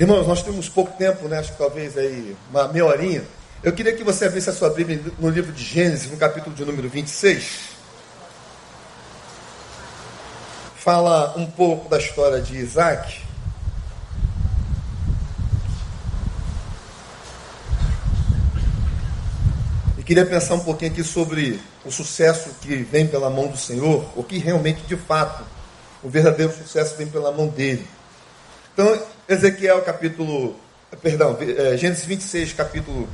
Irmãos, nós temos pouco tempo, né? Acho que talvez aí uma meia horinha. Eu queria que você abrisse a sua Bíblia no livro de Gênesis, no capítulo de número 26. Fala um pouco da história de Isaac. E queria pensar um pouquinho aqui sobre o sucesso que vem pela mão do Senhor, o que realmente, de fato, o verdadeiro sucesso vem pela mão dele. Então, Ezequiel capítulo, perdão, é, Gênesis 26, capítulo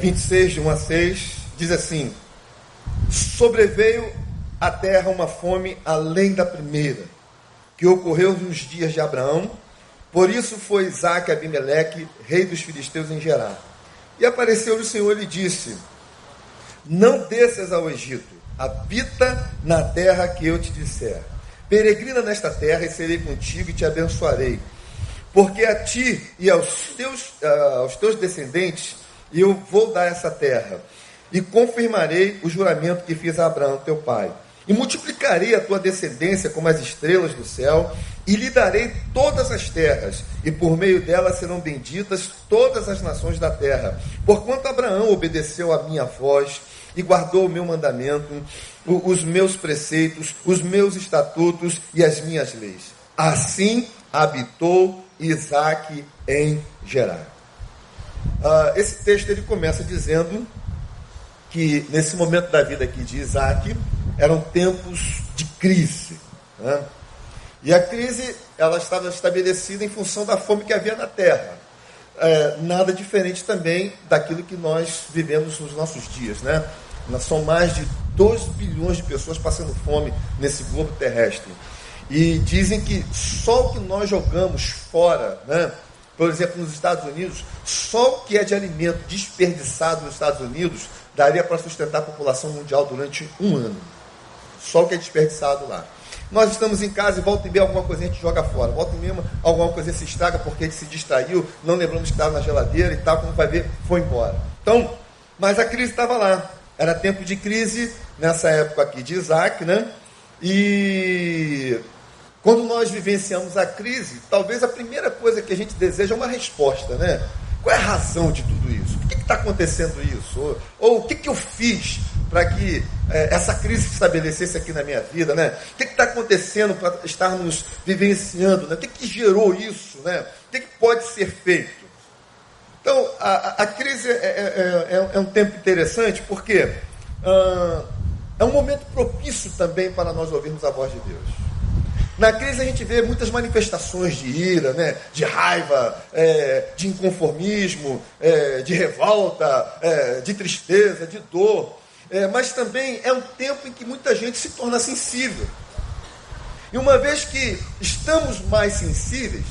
26, é, de 1 a 6, diz assim: Sobreveio à terra uma fome além da primeira, que ocorreu nos dias de Abraão, por isso foi Isaac Abimeleque, rei dos filisteus em Gerar. E apareceu-lhe o Senhor e disse: Não desças ao Egito, habita na terra que eu te disser. Peregrina nesta terra e serei contigo e te abençoarei porque a ti e aos teus, uh, aos teus descendentes eu vou dar essa terra, e confirmarei o juramento que fiz a Abraão, teu pai. E multiplicarei a tua descendência como as estrelas do céu, e lhe darei todas as terras, e por meio delas serão benditas todas as nações da terra. Porquanto Abraão obedeceu a minha voz e guardou o meu mandamento, os meus preceitos, os meus estatutos e as minhas leis. Assim habitou Isaac em Gerar. Uh, esse texto ele começa dizendo que nesse momento da vida aqui de Isaac eram tempos de crise. Né? E a crise ela estava estabelecida em função da fome que havia na terra. É, nada diferente também daquilo que nós vivemos nos nossos dias. Né? São mais de 2 bilhões de pessoas passando fome nesse globo terrestre. E dizem que só o que nós jogamos fora, né? por exemplo, nos Estados Unidos, só o que é de alimento desperdiçado nos Estados Unidos daria para sustentar a população mundial durante um ano. Só o que é desperdiçado lá. Nós estamos em casa e volta e meia alguma coisa a gente joga fora. Volta e meia alguma coisa se estraga porque a gente se distraiu, não lembramos que estava na geladeira e tal, como vai ver, foi embora. Então, mas a crise estava lá. Era tempo de crise nessa época aqui de Isaac, né? E quando nós vivenciamos a crise, talvez a primeira coisa que a gente deseja é uma resposta, né? Qual é a razão de tudo isso? Por que está acontecendo isso? Ou, ou, o que, que eu fiz para que é, essa crise se estabelecesse aqui na minha vida, né? O que está acontecendo para estarmos vivenciando? Né? O que, que gerou isso, né? O que, que pode ser feito? Então, a, a crise é, é, é, é, um tempo interessante porque ah, é um momento propício também para nós ouvirmos a voz de Deus. Na crise a gente vê muitas manifestações de ira, né? de raiva, é, de inconformismo, é, de revolta, é, de tristeza, de dor. É, mas também é um tempo em que muita gente se torna sensível. E uma vez que estamos mais sensíveis,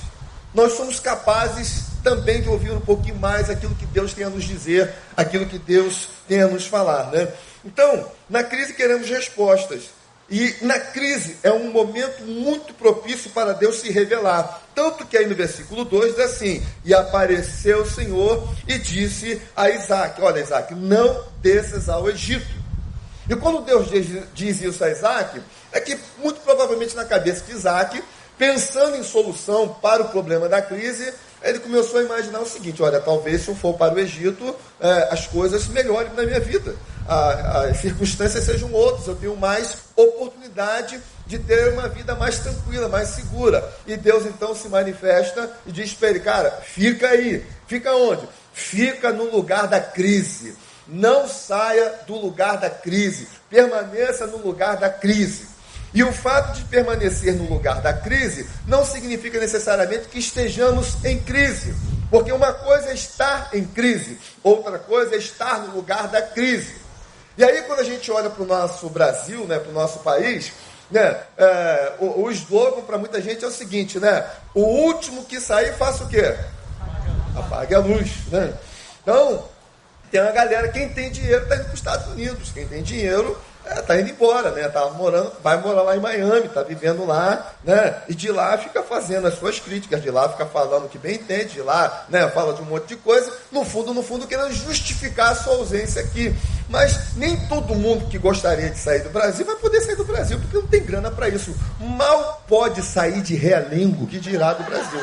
nós somos capazes também de ouvir um pouquinho mais aquilo que Deus tem a nos dizer, aquilo que Deus tem a nos falar. Né? Então, na crise queremos respostas. E na crise é um momento muito propício para Deus se revelar. Tanto que aí no versículo 2 diz assim: E apareceu o Senhor e disse a Isaac: Olha, Isaac, não desças ao Egito. E quando Deus diz, diz isso a Isaac, é que muito provavelmente na cabeça de Isaac, pensando em solução para o problema da crise, ele começou a imaginar o seguinte: olha, talvez se eu for para o Egito, é, as coisas melhorem na minha vida, a, as circunstâncias sejam outras, eu tenho mais oportunidade de ter uma vida mais tranquila, mais segura. E Deus então se manifesta e diz para ele: cara, fica aí, fica onde? Fica no lugar da crise. Não saia do lugar da crise, permaneça no lugar da crise. E o fato de permanecer no lugar da crise não significa necessariamente que estejamos em crise. Porque uma coisa é estar em crise, outra coisa é estar no lugar da crise. E aí, quando a gente olha para o nosso Brasil, né, para o nosso país, né, é, o, o slogan para muita gente é o seguinte, né? O último que sair, faça o quê? Apague a luz. Né? Então, tem uma galera, quem tem dinheiro está indo para os Estados Unidos. Quem tem dinheiro é, tá indo embora, né? Tá morando, vai morar lá em Miami, tá vivendo lá, né? E de lá fica fazendo as suas críticas, de lá fica falando o que bem entende, de lá, né? Fala de um monte de coisa, no fundo, no fundo, querendo justificar a sua ausência aqui. Mas nem todo mundo que gostaria de sair do Brasil vai poder sair do Brasil, porque não tem grana para isso. Mal pode sair de Realengo, que dirá do Brasil.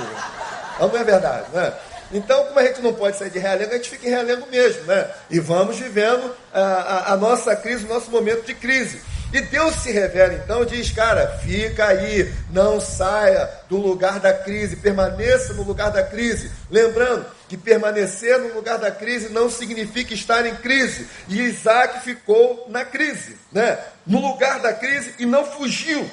Não é verdade, né? Então, como a gente não pode sair de realengo, a gente fica em realengo mesmo, né? E vamos vivendo a, a, a nossa crise, o nosso momento de crise. E Deus se revela então e diz: cara, fica aí, não saia do lugar da crise, permaneça no lugar da crise. Lembrando que permanecer no lugar da crise não significa estar em crise. E Isaac ficou na crise, né? no lugar da crise e não fugiu.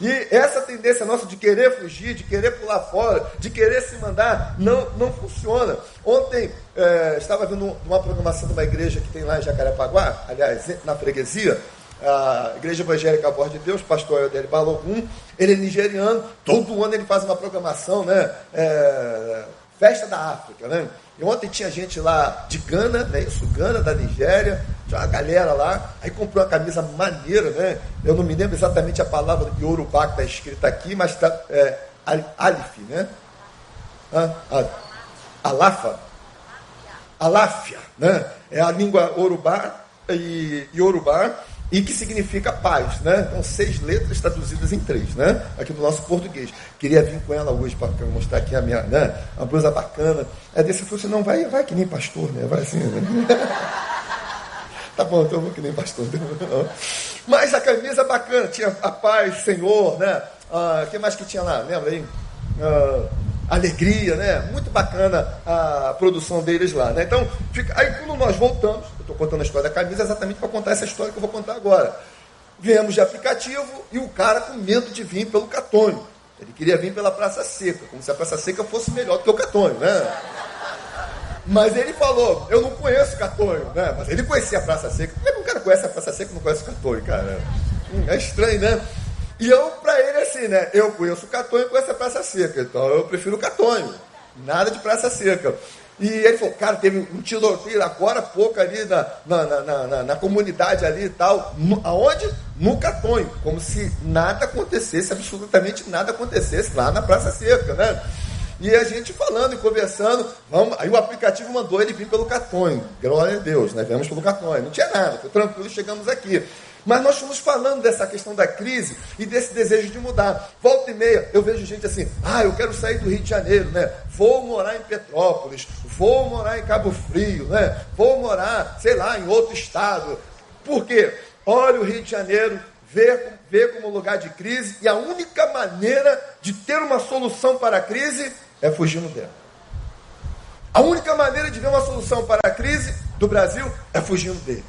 E essa tendência nossa de querer fugir, de querer pular fora, de querer se mandar, não, não funciona. Ontem é, estava vendo uma programação de uma igreja que tem lá em Jacarepaguá, aliás, na freguesia, a Igreja Evangélica Voz de Deus, pastor Eudele Balogun, ele é nigeriano, todo ano ele faz uma programação, né? É, Festa da África, né? E ontem tinha gente lá de Gana, né? Isso, Gana, da Nigéria, tinha uma galera lá, aí comprou uma camisa maneira, né? Eu não me lembro exatamente a palavra de Yorubá que está escrita aqui, mas está é, Alif, né? Ah, Alafa. Aláfia, né? É a língua Urubá e Yorubá e que significa paz, né? Então, seis letras traduzidas em três, né? Aqui no nosso português. Queria vir com ela hoje para mostrar aqui a minha, né? Uma blusa bacana. Aí disse, assim, não, vai, vai que nem pastor, né? Vai assim, né? tá bom, então eu vou que nem pastor. Mas a camisa bacana, tinha a paz, Senhor, né? O ah, que mais que tinha lá? Lembra aí? Ah, alegria, né? Muito bacana a produção deles lá, né? Então, fica... aí quando nós voltamos, eu estou contando a história da camisa exatamente para contar essa história que eu vou contar agora. Viemos de aplicativo e o cara com medo de vir pelo Catônio. Ele queria vir pela Praça Seca, como se a Praça Seca fosse melhor do que o Catônio, né? Mas ele falou, eu não conheço Catônio, né? Mas ele conhecia a Praça Seca. Como é que um cara conhece a Praça Seca e não conhece o Catônio, cara? Hum, é estranho, né? E eu, para ele, assim, né? Eu conheço o Catonho e conheço a Praça Seca. Então eu prefiro o Catonho. Nada de Praça Seca. E ele falou, cara, teve um tiroteio agora pouco ali na, na, na, na, na comunidade ali e tal. No, aonde? No Catonho. Como se nada acontecesse, absolutamente nada acontecesse lá na Praça Seca, né? E a gente falando e conversando, vamos, aí o aplicativo mandou ele vir pelo Catonho. Glória a Deus, né? Viemos pelo Catonho. Não tinha nada, foi tranquilo, chegamos aqui. Mas nós estamos falando dessa questão da crise e desse desejo de mudar. Volta e meia, eu vejo gente assim, ah, eu quero sair do Rio de Janeiro, né? Vou morar em Petrópolis, vou morar em Cabo Frio, né? Vou morar, sei lá, em outro estado. Por quê? Olha o Rio de Janeiro, vê, vê como lugar de crise, e a única maneira de ter uma solução para a crise é fugindo dela. A única maneira de ver uma solução para a crise do Brasil é fugindo dele.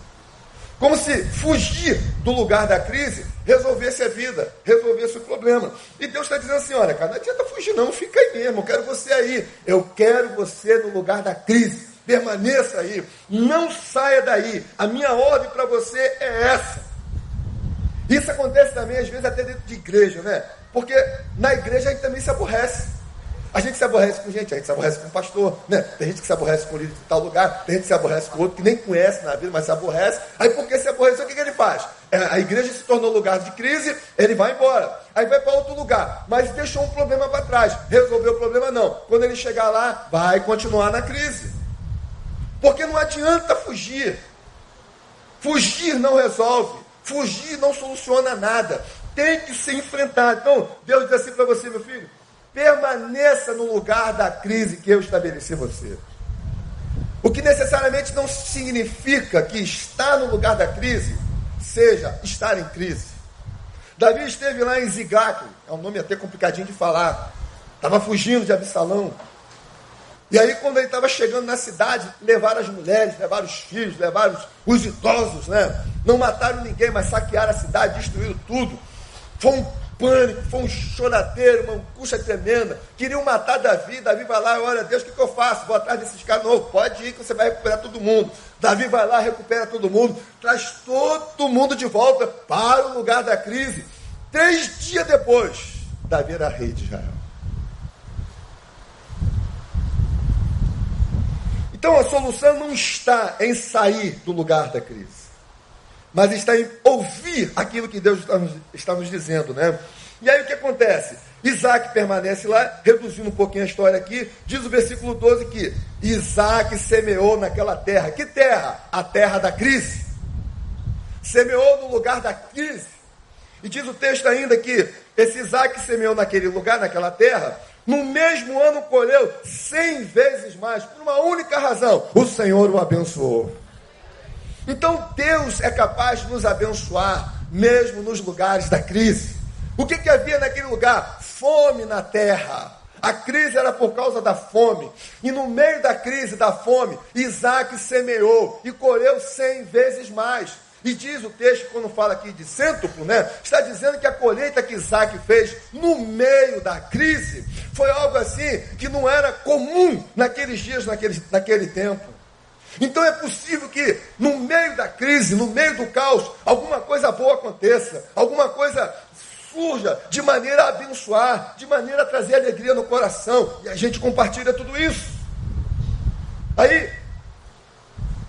Como se fugir do lugar da crise resolvesse a vida, resolvesse o problema. E Deus está dizendo assim: olha, cara, não adianta fugir, não, fica aí mesmo, eu quero você aí. Eu quero você no lugar da crise. Permaneça aí, não saia daí. A minha ordem para você é essa. Isso acontece também, às vezes, até dentro de igreja, né? Porque na igreja a gente também se aborrece. A gente se aborrece com gente, a gente se aborrece com pastor, né? Tem gente que se aborrece com o líder de tal lugar, tem gente que se aborrece com outro que nem conhece na vida, mas se aborrece. Aí porque se aborreceu, o que, que ele faz? É, a igreja se tornou lugar de crise, ele vai embora. Aí vai para outro lugar, mas deixou um problema para trás. Resolveu o problema não. Quando ele chegar lá, vai continuar na crise. Porque não adianta fugir. Fugir não resolve. Fugir não soluciona nada. Tem que ser enfrentado. Então, Deus diz assim para você, meu filho Permaneça no lugar da crise que eu estabeleci você. O que necessariamente não significa que estar no lugar da crise seja estar em crise. Davi esteve lá em Ziglag, é um nome até complicadinho de falar. Estava fugindo de Absalão. E aí, quando ele estava chegando na cidade, levaram as mulheres, levaram os filhos, levaram os, os idosos, né? Não mataram ninguém, mas saquearam a cidade, destruíram tudo. Foi um pânico, foi um choradeiro, uma angústia tremenda. Queriam matar Davi. Davi vai lá, olha, Deus, o que, que eu faço? Vou atrás desses caras. Não, pode ir que você vai recuperar todo mundo. Davi vai lá, recupera todo mundo, traz todo mundo de volta para o lugar da crise. Três dias depois, Davi era rei de Israel. Então a solução não está em sair do lugar da crise mas está em ouvir aquilo que Deus está nos, está nos dizendo, né? E aí o que acontece? Isaac permanece lá, reduzindo um pouquinho a história aqui, diz o versículo 12 que Isaac semeou naquela terra. Que terra? A terra da crise. Semeou no lugar da crise. E diz o texto ainda que esse Isaac semeou naquele lugar, naquela terra, no mesmo ano colheu cem vezes mais, por uma única razão: o Senhor o abençoou. Então Deus é capaz de nos abençoar, mesmo nos lugares da crise. O que, que havia naquele lugar? Fome na terra. A crise era por causa da fome. E no meio da crise da fome, Isaac semeou e colheu cem vezes mais. E diz o texto, quando fala aqui de cêntuplo, né? Está dizendo que a colheita que Isaac fez no meio da crise foi algo assim que não era comum naqueles dias, naquele, naquele tempo. Então é possível que no meio da crise, no meio do caos, alguma coisa boa aconteça, alguma coisa surja de maneira a abençoar, de maneira a trazer alegria no coração. E a gente compartilha tudo isso. Aí,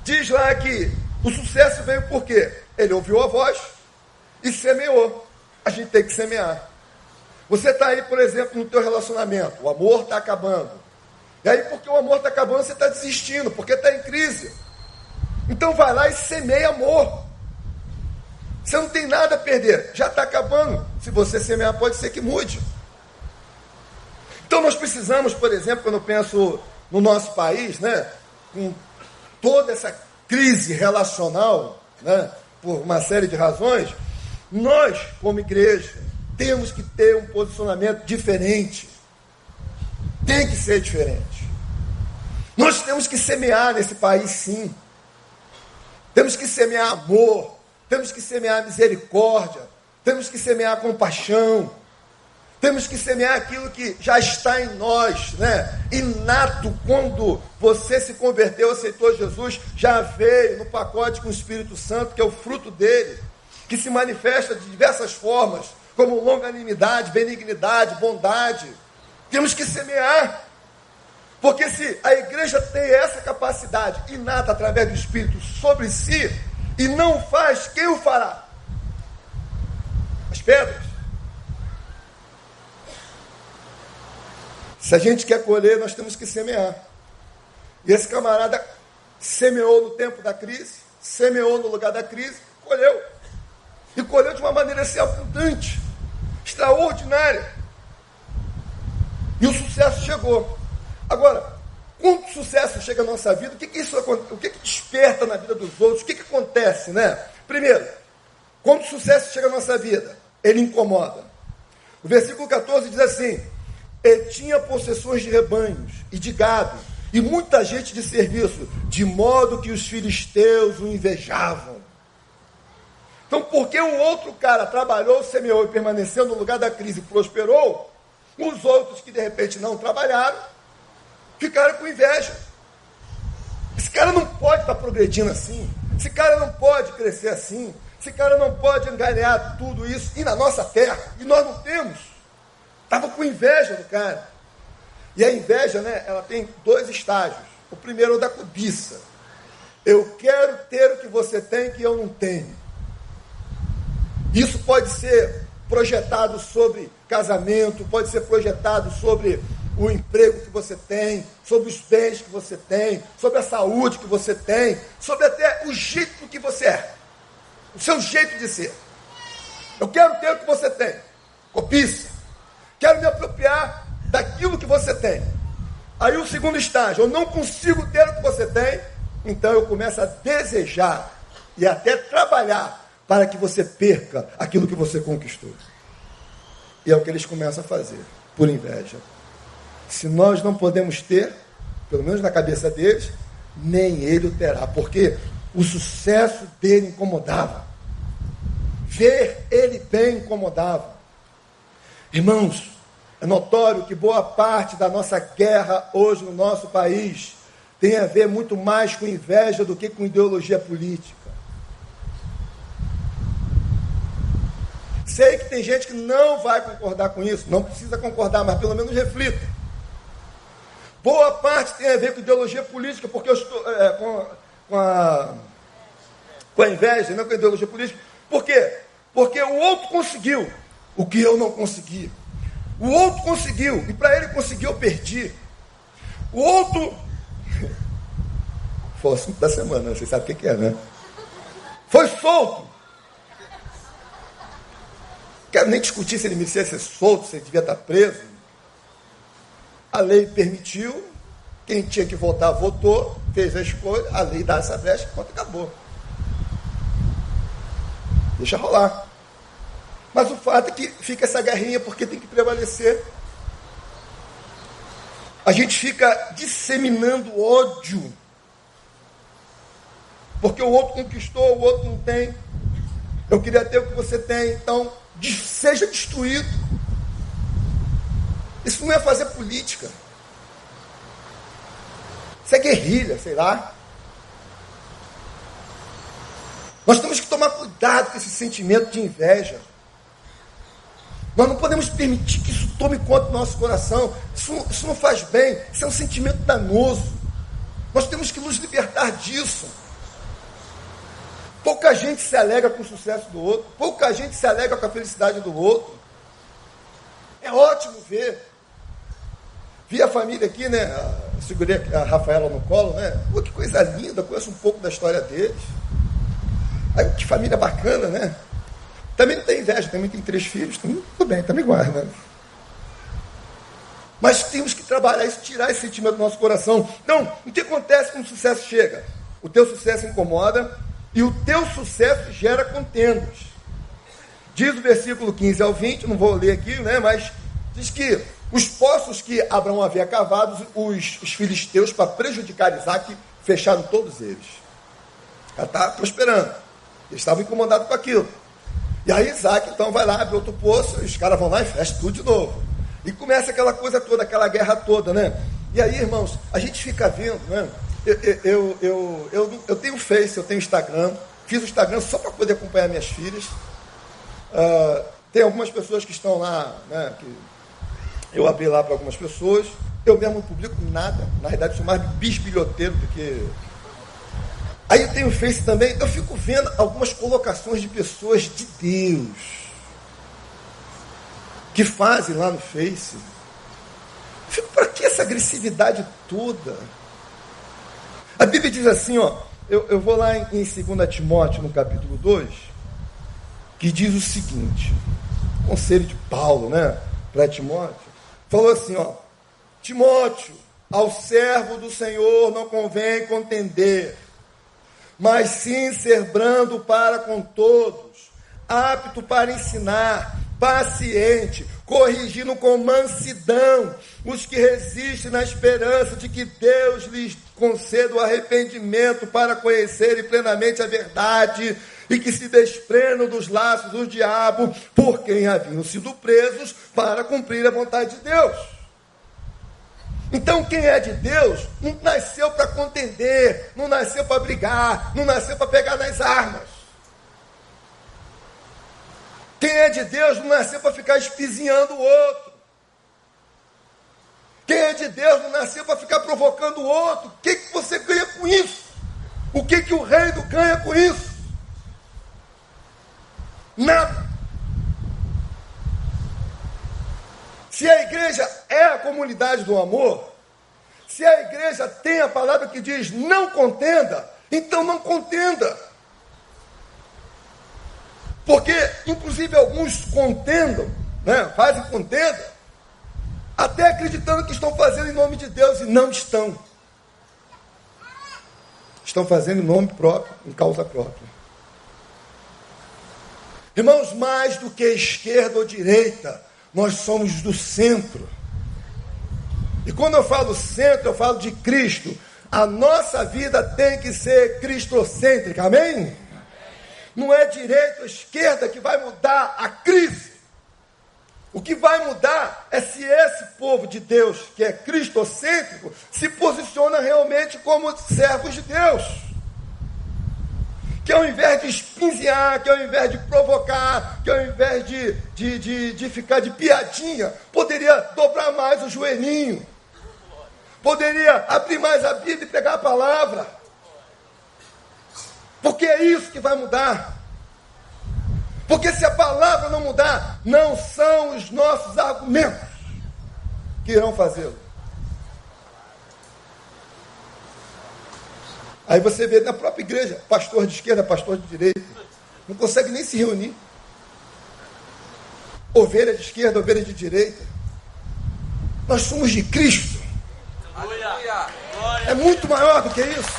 diz lá que o sucesso veio por quê? Ele ouviu a voz e semeou. A gente tem que semear. Você está aí, por exemplo, no teu relacionamento, o amor está acabando. E aí, porque o amor está acabando, você está desistindo, porque está em crise. Então vai lá e semeia amor. Você não tem nada a perder, já está acabando. Se você semear, pode ser que mude. Então nós precisamos, por exemplo, quando eu penso no nosso país, né, com toda essa crise relacional, né, por uma série de razões, nós, como igreja, temos que ter um posicionamento diferente. Tem que ser diferente. Nós temos que semear nesse país, sim. Temos que semear amor, temos que semear misericórdia, temos que semear compaixão, temos que semear aquilo que já está em nós, né? Inato, quando você se converteu, aceitou Jesus, já veio no pacote com o Espírito Santo, que é o fruto dele, que se manifesta de diversas formas, como longanimidade, benignidade, bondade. Temos que semear. Porque se a igreja tem essa capacidade inata através do Espírito sobre si e não faz, quem o fará? As pedras. Se a gente quer colher, nós temos que semear. E esse camarada semeou no tempo da crise, semeou no lugar da crise, colheu. E colheu de uma maneira assim abundante, extraordinária. E o sucesso chegou. Agora, quando o sucesso chega na nossa vida, o que, que isso o que, que desperta na vida dos outros? O que, que acontece, né? Primeiro, quando o sucesso chega na nossa vida, ele incomoda. O versículo 14 diz assim: E tinha possessões de rebanhos e de gado, e muita gente de serviço, de modo que os filisteus o invejavam. Então, porque o outro cara trabalhou, semeou e permaneceu no lugar da crise e prosperou, os outros que de repente não trabalharam, ficaram com inveja. Esse cara não pode estar progredindo assim. Esse cara não pode crescer assim. Esse cara não pode enganear tudo isso. E na nossa terra. E nós não temos. Estava com inveja do cara. E a inveja, né, ela tem dois estágios. O primeiro é o da cobiça. Eu quero ter o que você tem que eu não tenho. Isso pode ser projetado sobre casamento, pode ser projetado sobre o emprego que você tem, sobre os bens que você tem, sobre a saúde que você tem, sobre até o jeito que você é, o seu jeito de ser. Eu quero ter o que você tem, cobiça. Quero me apropriar daquilo que você tem. Aí o segundo estágio, eu não consigo ter o que você tem, então eu começo a desejar e até trabalhar para que você perca aquilo que você conquistou. E é o que eles começam a fazer, por inveja. Se nós não podemos ter, pelo menos na cabeça deles, nem ele o terá, porque o sucesso dele incomodava. Ver ele bem incomodava. Irmãos, é notório que boa parte da nossa guerra hoje no nosso país tem a ver muito mais com inveja do que com ideologia política. Sei que tem gente que não vai concordar com isso, não precisa concordar, mas pelo menos reflita. Boa parte tem a ver com ideologia política, porque eu estou é, com, com, a, com a inveja, não com a ideologia política. Por quê? Porque o outro conseguiu o que eu não consegui. O outro conseguiu, e para ele conseguir eu perdi. O outro. Foi o assunto da semana, vocês sabem o que é, né? Foi solto. Quero nem discutir se ele merecia ser solto, se ele devia estar preso. A lei permitiu, quem tinha que votar, votou, fez a escolha, a lei dá essa brecha, pronto, acabou. Deixa rolar. Mas o fato é que fica essa guerrinha porque tem que prevalecer. A gente fica disseminando ódio. Porque o outro conquistou, o outro não tem. Eu queria ter o que você tem, então seja destruído. Isso não é fazer política. Isso é guerrilha, sei lá. Nós temos que tomar cuidado com esse sentimento de inveja. Nós não podemos permitir que isso tome conta do nosso coração. Isso, isso não faz bem. Isso é um sentimento danoso. Nós temos que nos libertar disso. Pouca gente se alegra com o sucesso do outro. Pouca gente se alegra com a felicidade do outro. É ótimo ver. Vi a família aqui, né? Segurei a Rafaela no colo, né? Pô, que coisa linda, conheço um pouco da história deles. Aí, que família bacana, né? Também não tem inveja, também tem três filhos, tudo bem, também guarda. Né? Mas temos que trabalhar isso, tirar esse sentimento do nosso coração. Então, o que acontece quando o sucesso chega? O teu sucesso incomoda e o teu sucesso gera contendas. Diz o versículo 15 ao 20, não vou ler aqui, né? Mas diz que os poços que Abraão havia cavado, os, os filisteus, para prejudicar Isaac, fecharam todos eles. Já está prosperando. Eles estavam incomodados com aquilo. E aí Isaac então vai lá, abre outro poço, e os caras vão lá e fecham tudo de novo. E começa aquela coisa toda, aquela guerra toda, né? E aí, irmãos, a gente fica vendo, né? Eu, eu, eu, eu, eu tenho Face, eu tenho Instagram, fiz o Instagram só para poder acompanhar minhas filhas. Uh, tem algumas pessoas que estão lá, né? Que eu abri lá para algumas pessoas. Eu mesmo não publico nada. Na realidade, sou mais bisbilhoteiro do que Aí eu tenho o Face também, eu fico vendo algumas colocações de pessoas de Deus que fazem lá no Face. Eu fico, para que essa agressividade toda? A Bíblia diz assim, ó, eu, eu vou lá em, em 2 Timóteo, no capítulo 2, que diz o seguinte, conselho de Paulo, né, para Timóteo, falou assim, ó, Timóteo, ao servo do Senhor não convém contender, mas sim ser brando para com todos, apto para ensinar, paciente, corrigindo com mansidão os que resistem na esperança de que Deus lhes conceda o arrependimento para conhecerem plenamente a verdade e que se desprendam dos laços do diabo por quem haviam sido presos para cumprir a vontade de Deus. Então, quem é de Deus não nasceu para contender, não nasceu para brigar, não nasceu para pegar nas armas. Quem é de Deus não nasceu para ficar espizinhando o outro. Quem é de Deus não nasceu para ficar provocando o outro. O que, que você ganha com isso? O que, que o reino ganha com isso? Nada. Se a igreja é a comunidade do amor, se a igreja tem a palavra que diz não contenda, então não contenda. Porque, inclusive, alguns contendam, né, fazem contenda, até acreditando que estão fazendo em nome de Deus e não estão. Estão fazendo em nome próprio, em causa própria. Irmãos, mais do que esquerda ou direita, nós somos do centro. E quando eu falo centro, eu falo de Cristo. A nossa vida tem que ser cristocêntrica, amém? Não é direita ou esquerda que vai mudar a crise. O que vai mudar é se esse povo de Deus, que é cristocêntrico, se posiciona realmente como servos de Deus que ao invés de espinzear, que ao invés de provocar, que ao invés de, de, de, de ficar de piadinha, poderia dobrar mais o joelhinho, poderia abrir mais a Bíblia e pegar a palavra. Porque é isso que vai mudar. Porque se a palavra não mudar, não são os nossos argumentos que irão fazê-lo. Aí você vê na própria igreja, pastor de esquerda, pastor de direita, não consegue nem se reunir. Ovelha de esquerda, ovelha de direita. Nós somos de Cristo. É muito maior do que isso.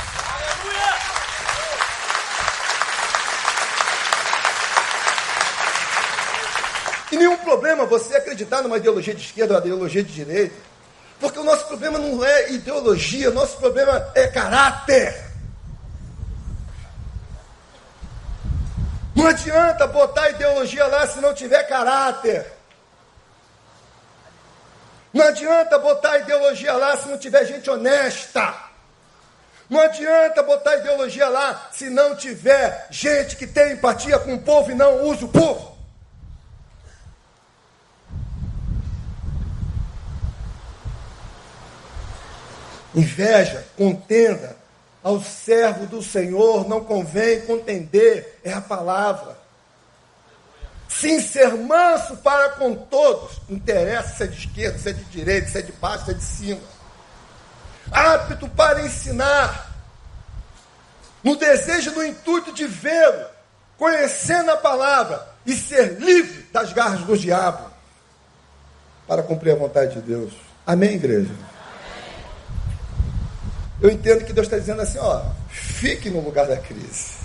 E nenhum problema você acreditar numa ideologia de esquerda ou uma ideologia de direita. Porque o nosso problema não é ideologia, o nosso problema é caráter. Não adianta botar ideologia lá se não tiver caráter. Não adianta botar ideologia lá se não tiver gente honesta. Não adianta botar ideologia lá se não tiver gente que tem empatia com o povo e não usa o povo. Inveja, contenda, ao servo do Senhor não convém contender, é a palavra. Sim, ser manso para com todos, interessa se é de esquerda, se é de direita, se é de baixo, se é de cima. Apto para ensinar, no desejo, no intuito de vê-lo, conhecendo a palavra e ser livre das garras do diabo, para cumprir a vontade de Deus. Amém, igreja? Eu entendo que Deus está dizendo assim, ó, fique no lugar da crise.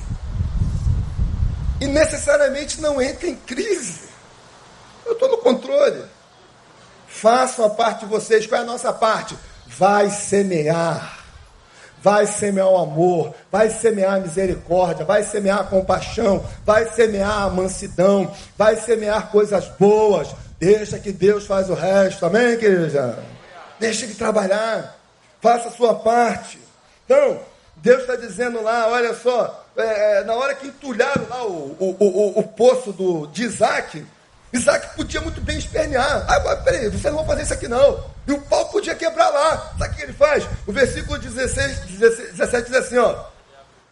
E necessariamente não entre em crise. Eu estou no controle. Façam a parte de vocês. Qual é a nossa parte? Vai semear. Vai semear o amor, vai semear a misericórdia, vai semear a compaixão, vai semear a mansidão, vai semear coisas boas. Deixa que Deus faz o resto. Amém, igreja? Deixa ele trabalhar faça a sua parte. Então, Deus está dizendo lá, olha só, é, é, na hora que entulharam lá o, o, o, o poço do, de Isaac, Isaac podia muito bem espernear. Ah, peraí, vocês não vão fazer isso aqui não. E o pau podia quebrar lá. Sabe o que ele faz? O versículo 16, 17 diz assim, ó.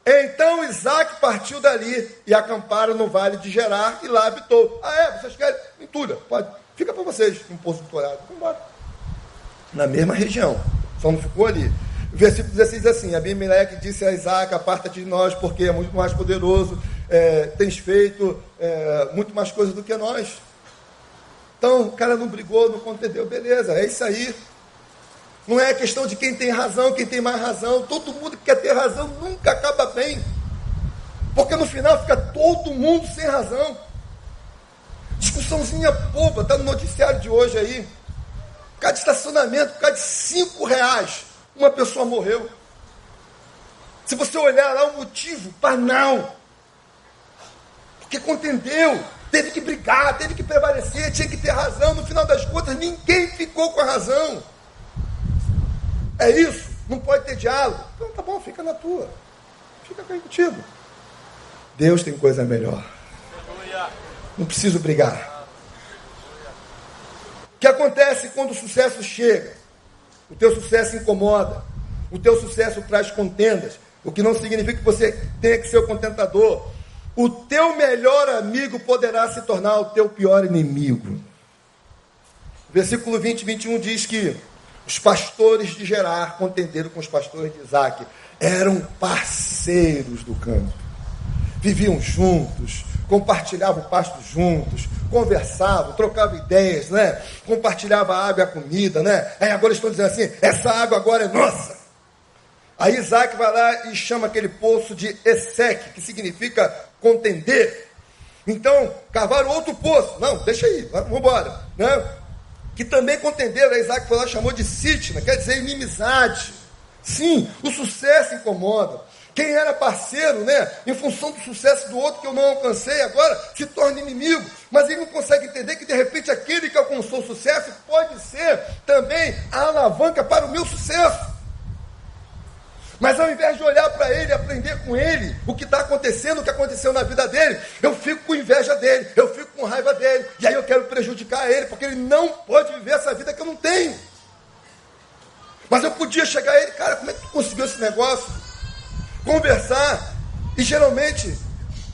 Então Isaac partiu dali e acamparam no vale de Gerar e lá habitou. Ah, é? Vocês querem? Entulha, pode. Fica para vocês, um poço dourado. Vamos embora. Na mesma região. Só não ficou ali. Versículo 16 diz assim: Abimeleque disse a Isaac: Aparta-te de nós, porque é muito mais poderoso, é, tens feito é, muito mais coisas do que nós. Então, o cara não brigou, não contendeu, beleza, é isso aí. Não é questão de quem tem razão, quem tem mais razão. Todo mundo que quer ter razão nunca acaba bem. Porque no final fica todo mundo sem razão. Discussãozinha boba, está no noticiário de hoje aí. Por causa de estacionamento, por causa de cinco reais, uma pessoa morreu. Se você olhar lá o motivo, banal. Porque contendeu, teve que brigar, teve que prevalecer, tinha que ter razão. No final das contas, ninguém ficou com a razão. É isso, não pode ter diálogo. Então tá bom, fica na tua. Fica contigo. Deus tem coisa melhor. Não preciso brigar que acontece quando o sucesso chega? O teu sucesso incomoda. O teu sucesso traz contendas. O que não significa que você tenha que ser o contentador. O teu melhor amigo poderá se tornar o teu pior inimigo. Versículo 20 e 21 diz que os pastores de Gerar contenderam com os pastores de Isaac. Eram parceiros do campo. Viviam juntos, compartilhavam o pasto juntos, conversavam, trocavam ideias, né? Compartilhava a água e a comida, né? Aí agora estão dizendo assim, essa água agora é nossa. Aí Isaac vai lá e chama aquele poço de Esseque, que significa contender. Então, cavaram outro poço. Não, deixa aí, vamos embora. Né? Que também contenderam, Isaac foi lá chamou de Sitna, quer dizer inimizade. Sim, o sucesso incomoda. Quem era parceiro, né, em função do sucesso do outro que eu não alcancei, agora se torna inimigo. Mas ele não consegue entender que de repente aquele que alcançou o sucesso pode ser também a alavanca para o meu sucesso. Mas ao invés de olhar para ele, aprender com ele o que está acontecendo, o que aconteceu na vida dele, eu fico com inveja dele, eu fico com raiva dele, e aí eu quero prejudicar ele, porque ele não pode viver essa vida que eu não tenho. Mas eu podia chegar a ele, cara, como é que tu conseguiu esse negócio? Conversar. E geralmente,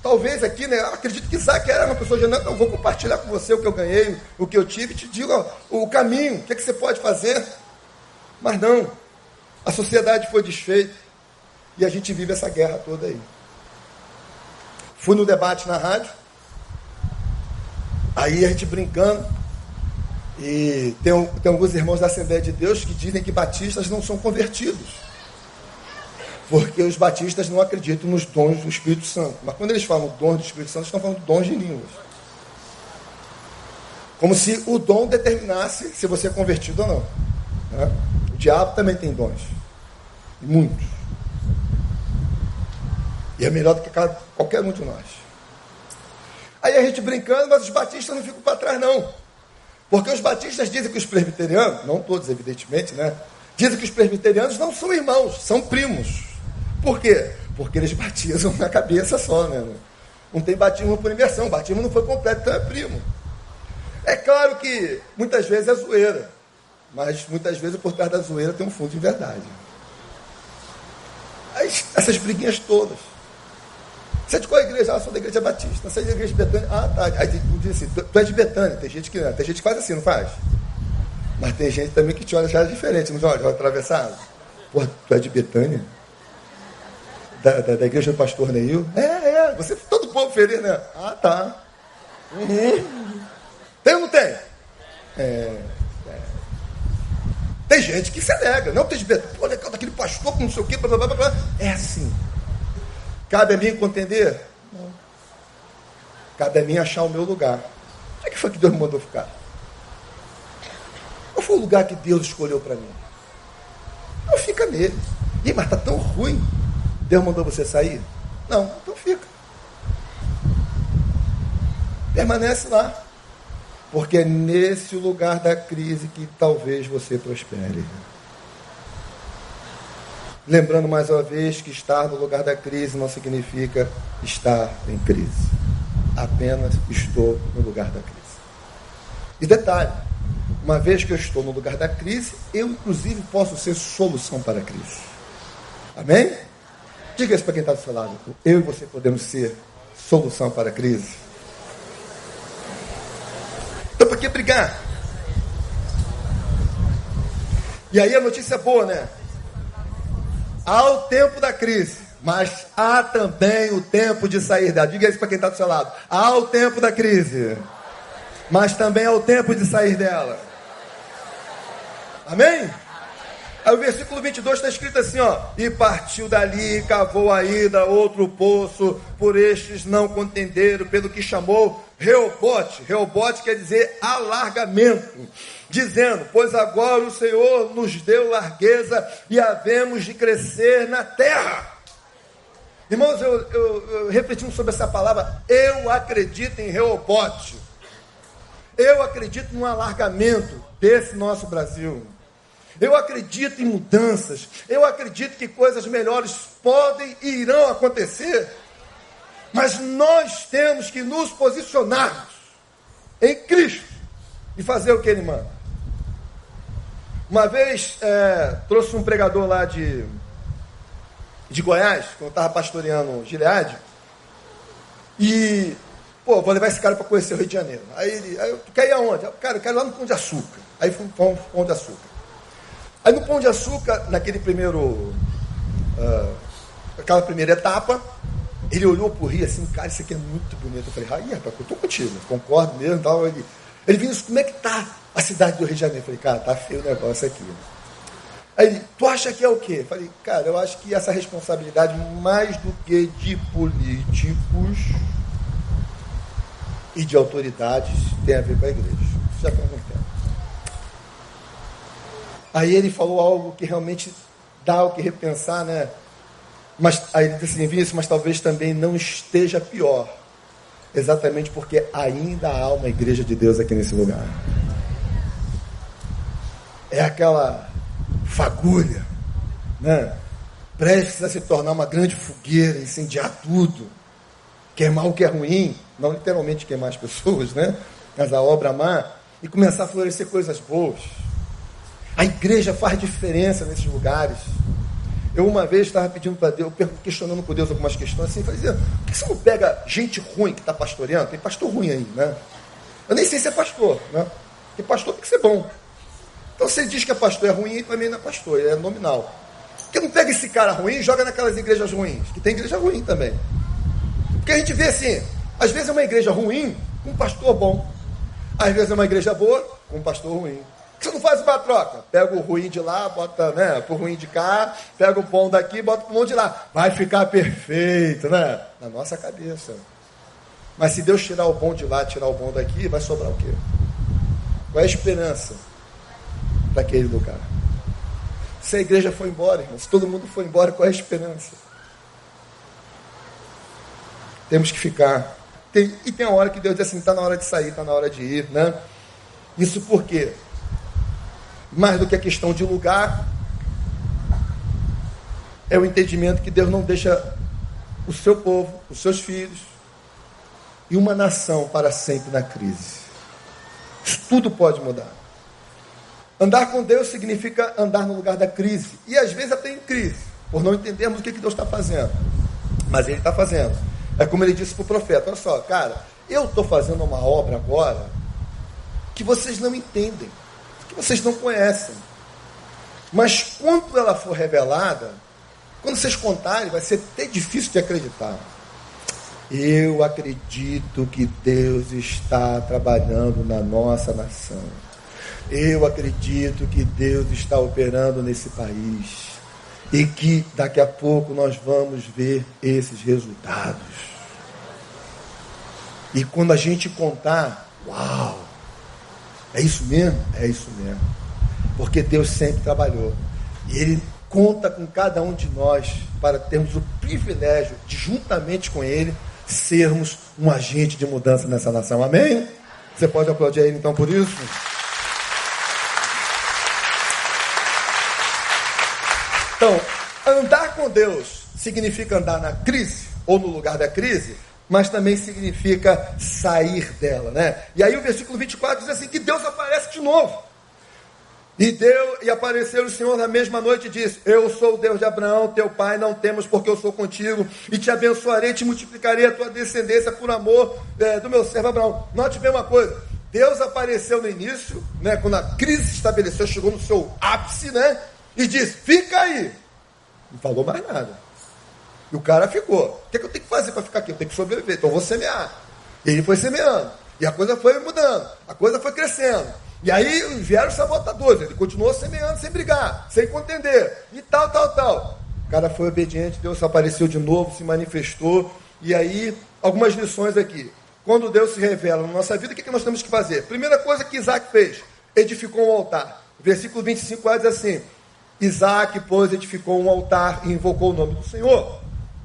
talvez aqui, né, acredito que Isaac era uma pessoa de não, vou compartilhar com você o que eu ganhei, o que eu tive, te digo ó, o caminho, o que, é que você pode fazer. Mas não, a sociedade foi desfeita e a gente vive essa guerra toda aí. Fui no debate na rádio, aí a gente brincando, E tem, tem alguns irmãos da Assembleia de Deus que dizem que batistas não são convertidos. Porque os batistas não acreditam nos dons do Espírito Santo. Mas quando eles falam dons do Espírito Santo, estão falando dons de línguas. Como se o dom determinasse se você é convertido ou não. Né? O diabo também tem dons. E muitos. E é melhor do que qualquer um de nós. Aí a gente brincando, mas os batistas não ficam para trás, não. Porque os batistas dizem que os presbiterianos, não todos, evidentemente, né? Dizem que os presbiterianos não são irmãos, são primos. Por quê? Porque eles batizam na cabeça só, né? Não tem batismo por imersão, o batismo não foi completo, então é primo. É claro que muitas vezes é zoeira, mas muitas vezes por trás da zoeira tem um fundo de verdade. essas briguinhas todas. Você é de qual igreja? Ah, sou da igreja batista. Você é da igreja de Betânia? Ah, tá. Aí diz assim, tu é de Betânia. Tem gente que não. Tem gente que faz assim, não faz? Mas tem gente também que te olha já diferente, não olha? Olha atravessado. Porra, tu é de Betânia? Da, da, da, igreja do pastor Neil? É, é. Você todo povo feliz, né? Ah, tá. Uhum. Tem ou não tem? É, é. Tem gente que se alega. Não tem Betânia. Pô, legal daquele pastor com não sei o quê. Blá, blá, blá, blá. É assim. Cabe a mim contender? Não. Cabe a mim achar o meu lugar. Onde é que foi que Deus me mandou ficar? Qual foi o lugar que Deus escolheu para mim? Não fica nele. Ih, mas está tão ruim. Deus mandou você sair? Não, então fica. Permanece lá. Porque é nesse lugar da crise que talvez você prospere. Lembrando mais uma vez que estar no lugar da crise não significa estar em crise. Apenas estou no lugar da crise. E detalhe, uma vez que eu estou no lugar da crise, eu inclusive posso ser solução para a crise. Amém? Diga isso para quem está do seu lado. Eu e você podemos ser solução para a crise. Então, para que brigar? E aí a notícia é boa, né? Há o tempo da crise, mas há também o tempo de sair dela. Diga isso para quem está do seu lado. Há o tempo da crise, mas também há o tempo de sair dela. Amém? Aí o versículo 22 está escrito assim, ó. E partiu dali cavou ainda outro poço, por estes não contenderam, pelo que chamou Reobote. Reobote quer dizer alargamento. Dizendo, pois agora o Senhor nos deu largueza e havemos de crescer na terra. Irmãos, eu, eu, eu sobre essa palavra, eu acredito em Reobote. Eu acredito num alargamento desse nosso Brasil. Eu acredito em mudanças. Eu acredito que coisas melhores podem e irão acontecer. Mas nós temos que nos posicionarmos em Cristo e fazer o que Ele manda. Uma vez é, trouxe um pregador lá de, de Goiás, quando eu estava pastoreando Gileade, e, pô, vou levar esse cara para conhecer o Rio de Janeiro. Aí ele, aí eu, quer ir aonde? Cara, eu quero ir lá no Pão de Açúcar. Aí fomos para Pão de Açúcar. Aí no Pão de Açúcar, naquele primeiro. Uh, aquela primeira etapa, ele olhou pro rio assim, cara, isso aqui é muito bonito. Eu falei, aí, rapaz, eu tô contigo, concordo mesmo. Tal. Ele, ele isso, como é que tá a cidade do Rio de Janeiro? Eu falei, cara, tá feio o negócio aqui. Aí tu acha que é o quê? Eu falei, cara, eu acho que essa responsabilidade, mais do que de políticos e de autoridades, tem a ver com a igreja. Isso já tem algum tempo. Aí ele falou algo que realmente dá o que repensar, né? Mas aí ele disse assim, mas talvez também não esteja pior. Exatamente porque ainda há uma igreja de Deus aqui nesse lugar. É aquela fagulha, né? Prestes a se tornar uma grande fogueira, incendiar tudo, queimar o que é ruim, não literalmente queimar as pessoas, né? Mas a obra má, e começar a florescer coisas boas. A igreja faz diferença nesses lugares. Eu uma vez estava pedindo para Deus, questionando com Deus algumas questões assim, fazia, por que você não pega gente ruim que está pastoreando? Tem pastor ruim aí, né? Eu nem sei se é pastor, né? Porque pastor tem que ser bom. Então você diz que é pastor é ruim, para mim não é pastor, é nominal. Porque não pega esse cara ruim e joga naquelas igrejas ruins, que tem igreja ruim também. Porque a gente vê assim, às vezes é uma igreja ruim com um pastor bom. Às vezes é uma igreja boa com um pastor ruim. Você não faz uma troca. Pega o ruim de lá, bota né, pro ruim de cá, pega o bom daqui, bota pro bom de lá. Vai ficar perfeito, né? Na nossa cabeça. Mas se Deus tirar o bom de lá, tirar o bom daqui, vai sobrar o quê? Qual é a esperança para aquele lugar? Se a igreja foi embora, irmão, se todo mundo foi embora, qual é a esperança? Temos que ficar. Tem, e tem a hora que Deus diz assim: está na hora de sair, está na hora de ir, né? Isso por quê? Mais do que a questão de lugar, é o entendimento que Deus não deixa o seu povo, os seus filhos e uma nação para sempre na crise. Isso tudo pode mudar. Andar com Deus significa andar no lugar da crise. E às vezes até em crise, por não entendermos o que Deus está fazendo. Mas Ele está fazendo. É como ele disse para o profeta: olha só, cara, eu estou fazendo uma obra agora que vocês não entendem, que vocês não conhecem. Mas quando ela for revelada, quando vocês contarem, vai ser até difícil de acreditar. Eu acredito que Deus está trabalhando na nossa nação. Eu acredito que Deus está operando nesse país. E que daqui a pouco nós vamos ver esses resultados. E quando a gente contar, uau, é isso mesmo? É isso mesmo. Porque Deus sempre trabalhou. E Ele conta com cada um de nós para termos o privilégio de, juntamente com Ele, sermos um agente de mudança nessa nação. Amém? Você pode aplaudir Ele então por isso? Então, andar com Deus significa andar na crise ou no lugar da crise, mas também significa sair dela, né? E aí o versículo 24 diz assim: que Deus aparece de novo. E deu e apareceu o Senhor na mesma noite e disse: Eu sou o Deus de Abraão, teu pai, não temos porque eu sou contigo, e te abençoarei, te multiplicarei a tua descendência por amor é, do meu servo Abraão. Note bem uma coisa: Deus apareceu no início, né, quando a crise se estabeleceu, chegou no seu ápice, né? E disse: Fica aí. Não falou mais nada. E o cara ficou. O que, é que eu tenho que fazer para ficar aqui? Eu tenho que sobreviver. Então eu vou semear. E ele foi semeando. E a coisa foi mudando. A coisa foi crescendo. E aí vieram os sabotadores. Ele continuou semeando sem brigar, sem contender. E tal, tal, tal. O cara foi obediente. Deus apareceu de novo, se manifestou. E aí, algumas lições aqui. Quando Deus se revela na nossa vida, o que, é que nós temos que fazer? Primeira coisa que Isaac fez: edificou um altar. Versículo 25 diz assim: Isaac, pois, edificou um altar e invocou o nome do Senhor.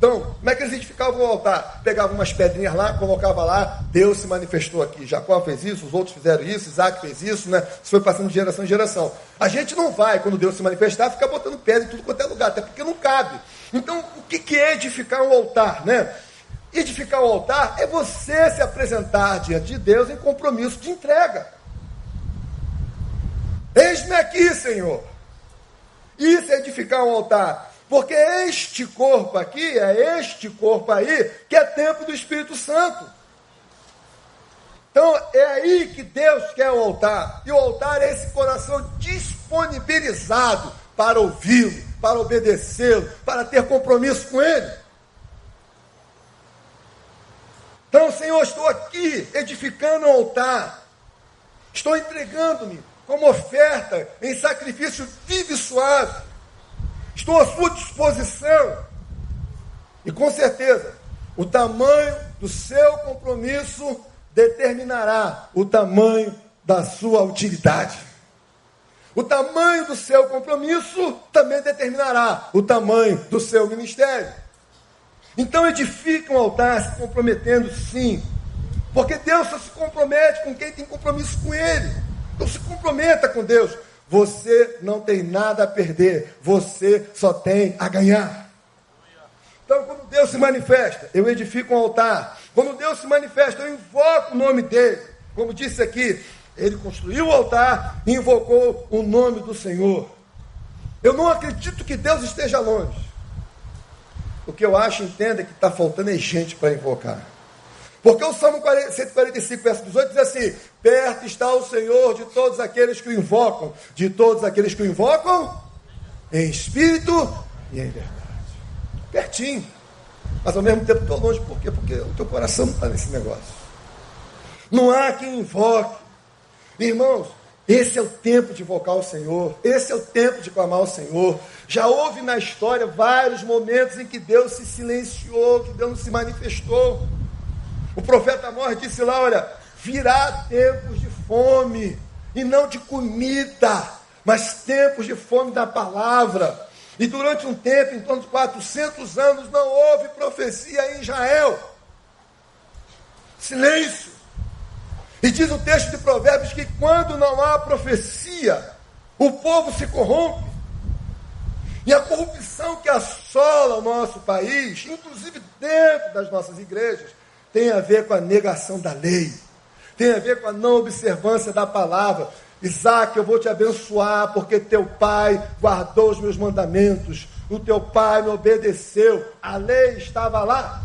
Então, como é que eles edificavam o altar? Pegavam umas pedrinhas lá, colocava lá, Deus se manifestou aqui. Jacó fez isso, os outros fizeram isso, Isaac fez isso, né? Isso foi passando de geração em geração. A gente não vai, quando Deus se manifestar, ficar botando pedra em tudo quanto é lugar, até porque não cabe. Então, o que é edificar um altar, né? Edificar o um altar é você se apresentar diante de Deus em compromisso de entrega. Eis-me aqui, Senhor. Isso é edificar um altar. Porque este corpo aqui, é este corpo aí, que é templo do Espírito Santo. Então é aí que Deus quer o altar. E o altar é esse coração disponibilizado para ouvi-lo, para obedecê-lo, para ter compromisso com Ele. Então, Senhor, estou aqui edificando o altar. Estou entregando-me como oferta em sacrifício vivo e suave Estou à sua disposição. E com certeza, o tamanho do seu compromisso determinará o tamanho da sua utilidade. O tamanho do seu compromisso também determinará o tamanho do seu ministério. Então edifique um altar se comprometendo sim. Porque Deus só se compromete com quem tem compromisso com Ele. Então se comprometa com Deus. Você não tem nada a perder, você só tem a ganhar. Então, quando Deus se manifesta, eu edifico um altar. Quando Deus se manifesta, eu invoco o nome dele. Como disse aqui, ele construiu o altar e invocou o nome do Senhor. Eu não acredito que Deus esteja longe. O que eu acho, entenda, é que está faltando é gente para invocar. Porque o Salmo 145, verso 18 diz assim: Perto está o Senhor de todos aqueles que o invocam, de todos aqueles que o invocam, em espírito e em verdade. Pertinho. Mas ao mesmo tempo estou longe, por quê? Porque o teu coração está nesse negócio. Não há quem invoque. Irmãos, Esse é o tempo de invocar o Senhor, esse é o tempo de clamar ao Senhor. Já houve na história vários momentos em que Deus se silenciou, que Deus não se manifestou. O profeta Amor disse lá: olha, virá tempos de fome, e não de comida, mas tempos de fome da palavra. E durante um tempo, em torno de 400 anos, não houve profecia em Israel. Silêncio. E diz o texto de Provérbios que quando não há profecia, o povo se corrompe. E a corrupção que assola o nosso país, inclusive dentro das nossas igrejas, tem a ver com a negação da lei, tem a ver com a não observância da palavra. Isaac, eu vou te abençoar, porque teu pai guardou os meus mandamentos, o teu pai me obedeceu, a lei estava lá.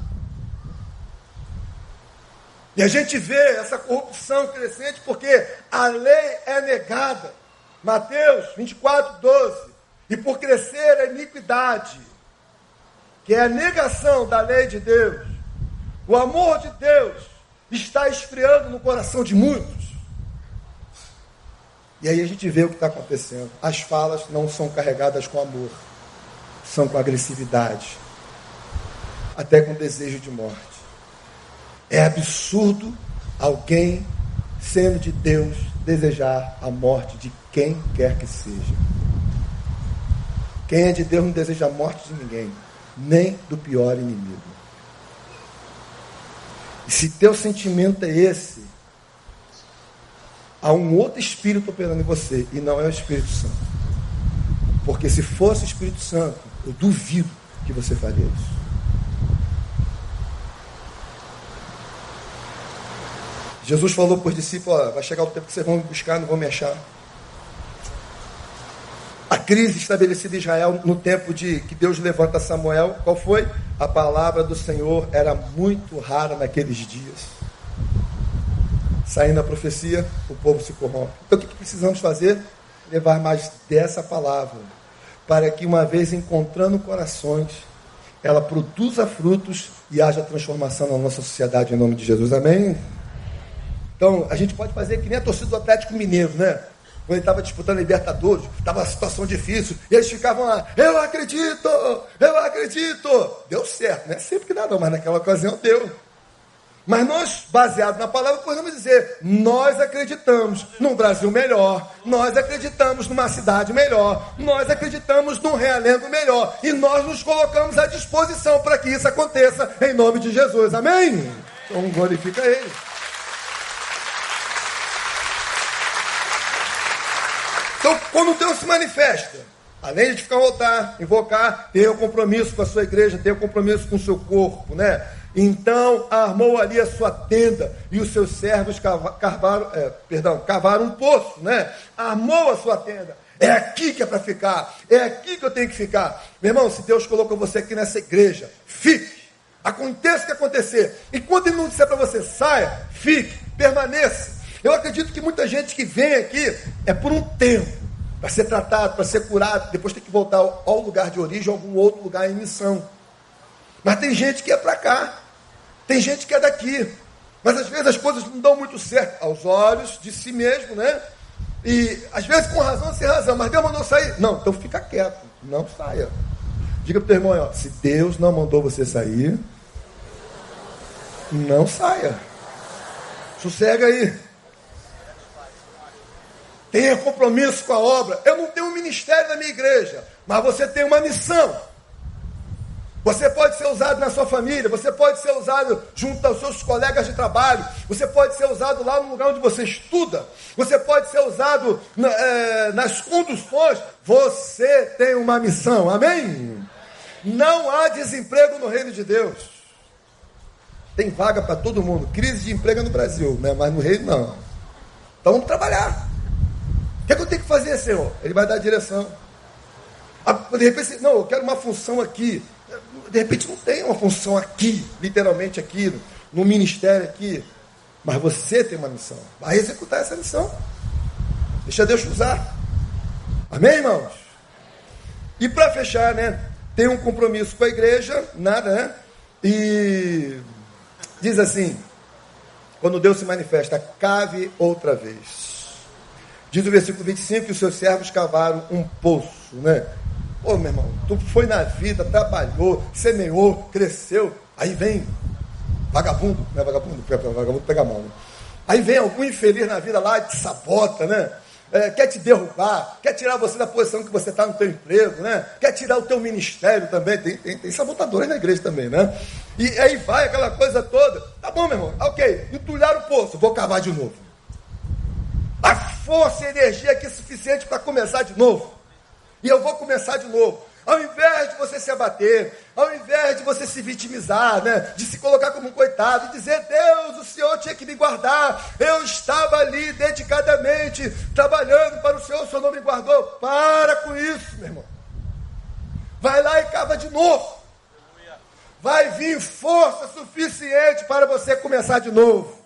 E a gente vê essa corrupção crescente porque a lei é negada. Mateus 24, 12. E por crescer a iniquidade, que é a negação da lei de Deus, o amor de Deus está esfriando no coração de muitos. E aí a gente vê o que está acontecendo. As falas não são carregadas com amor, são com agressividade, até com desejo de morte. É absurdo alguém, sendo de Deus, desejar a morte de quem quer que seja. Quem é de Deus não deseja a morte de ninguém, nem do pior inimigo. Se teu sentimento é esse, há um outro espírito operando em você, e não é o Espírito Santo. Porque se fosse o Espírito Santo, eu duvido que você faria isso. Jesus falou para os discípulos: vai chegar o tempo que vocês vão me buscar, não vão me achar. A crise estabelecida em Israel no tempo de que Deus levanta Samuel, qual foi? A palavra do Senhor era muito rara naqueles dias. Saindo a profecia, o povo se corrompe. Então o que precisamos fazer? Levar mais dessa palavra, para que uma vez encontrando corações, ela produza frutos e haja transformação na nossa sociedade em nome de Jesus. Amém? Então, a gente pode fazer que nem a torcida do Atlético Mineiro, né? Quando ele estava disputando a Libertadores, estava uma situação difícil, e eles ficavam lá, eu acredito, eu acredito. Deu certo, não é sempre que dá não, mas naquela ocasião deu. Mas nós, baseado na palavra, podemos dizer: nós acreditamos num Brasil melhor, nós acreditamos numa cidade melhor, nós acreditamos num realengo melhor, e nós nos colocamos à disposição para que isso aconteça em nome de Jesus. Amém? Então glorifica Ele. Então, quando Deus se manifesta, além de ficar ao altar, invocar, tem o um compromisso com a sua igreja, tem o um compromisso com o seu corpo, né? Então armou ali a sua tenda e os seus servos cavaram, é, perdão, cavaram um poço, né? Armou a sua tenda. É aqui que é para ficar, é aqui que eu tenho que ficar. Meu irmão, se Deus colocou você aqui nessa igreja, fique. Aconteça o que acontecer. E quando ele não disser para você saia, fique, permaneça. Eu acredito que muita gente que vem aqui é por um tempo, para ser tratado, para ser curado, depois tem que voltar ao lugar de origem, algum outro lugar em missão. Mas tem gente que é para cá, tem gente que é daqui. Mas às vezes as coisas não dão muito certo aos olhos de si mesmo, né? E às vezes com razão sem razão, mas Deus mandou sair. Não, então fica quieto, não saia. Diga para o irmão, ó, se Deus não mandou você sair, não saia. Sossega aí. Tenha compromisso com a obra. Eu não tenho um ministério na minha igreja, mas você tem uma missão. Você pode ser usado na sua família, você pode ser usado junto aos seus colegas de trabalho, você pode ser usado lá no lugar onde você estuda, você pode ser usado na, é, nas conduções. Você tem uma missão, amém? Não há desemprego no reino de Deus. Tem vaga para todo mundo. Crise de emprego no Brasil, né? mas no reino não. Então vamos trabalhar que, é que eu tenho que fazer, Senhor? Ele vai dar a direção. Ah, de repente, não, eu quero uma função aqui. De repente não tem uma função aqui, literalmente aqui, no ministério aqui. Mas você tem uma missão. Vai executar essa missão. Deixa Deus usar. Amém, irmãos? E para fechar, né? Tem um compromisso com a igreja, nada, né? E diz assim: quando Deus se manifesta, cave outra vez. Diz o versículo 25 que os seus servos cavaram um poço, né? Ô meu irmão, tu foi na vida, trabalhou, semeou, cresceu, aí vem vagabundo, não é vagabundo, vagabundo pega mal, né? Aí vem algum infeliz na vida lá e te sabota, né? É, quer te derrubar, quer tirar você da posição que você está no teu emprego, né? Quer tirar o teu ministério também. Tem, tem, tem sabotadores na igreja também, né? E aí vai aquela coisa toda. Tá bom, meu irmão, ok, entulhar o poço, vou cavar de novo. A força e energia aqui suficiente para começar de novo. E eu vou começar de novo. Ao invés de você se abater, ao invés de você se vitimizar, né, de se colocar como um coitado e dizer, Deus, o Senhor tinha que me guardar, eu estava ali dedicadamente trabalhando para o Senhor, o Senhor não me guardou. Para com isso, meu irmão. Vai lá e cava de novo. Vai vir força suficiente para você começar de novo.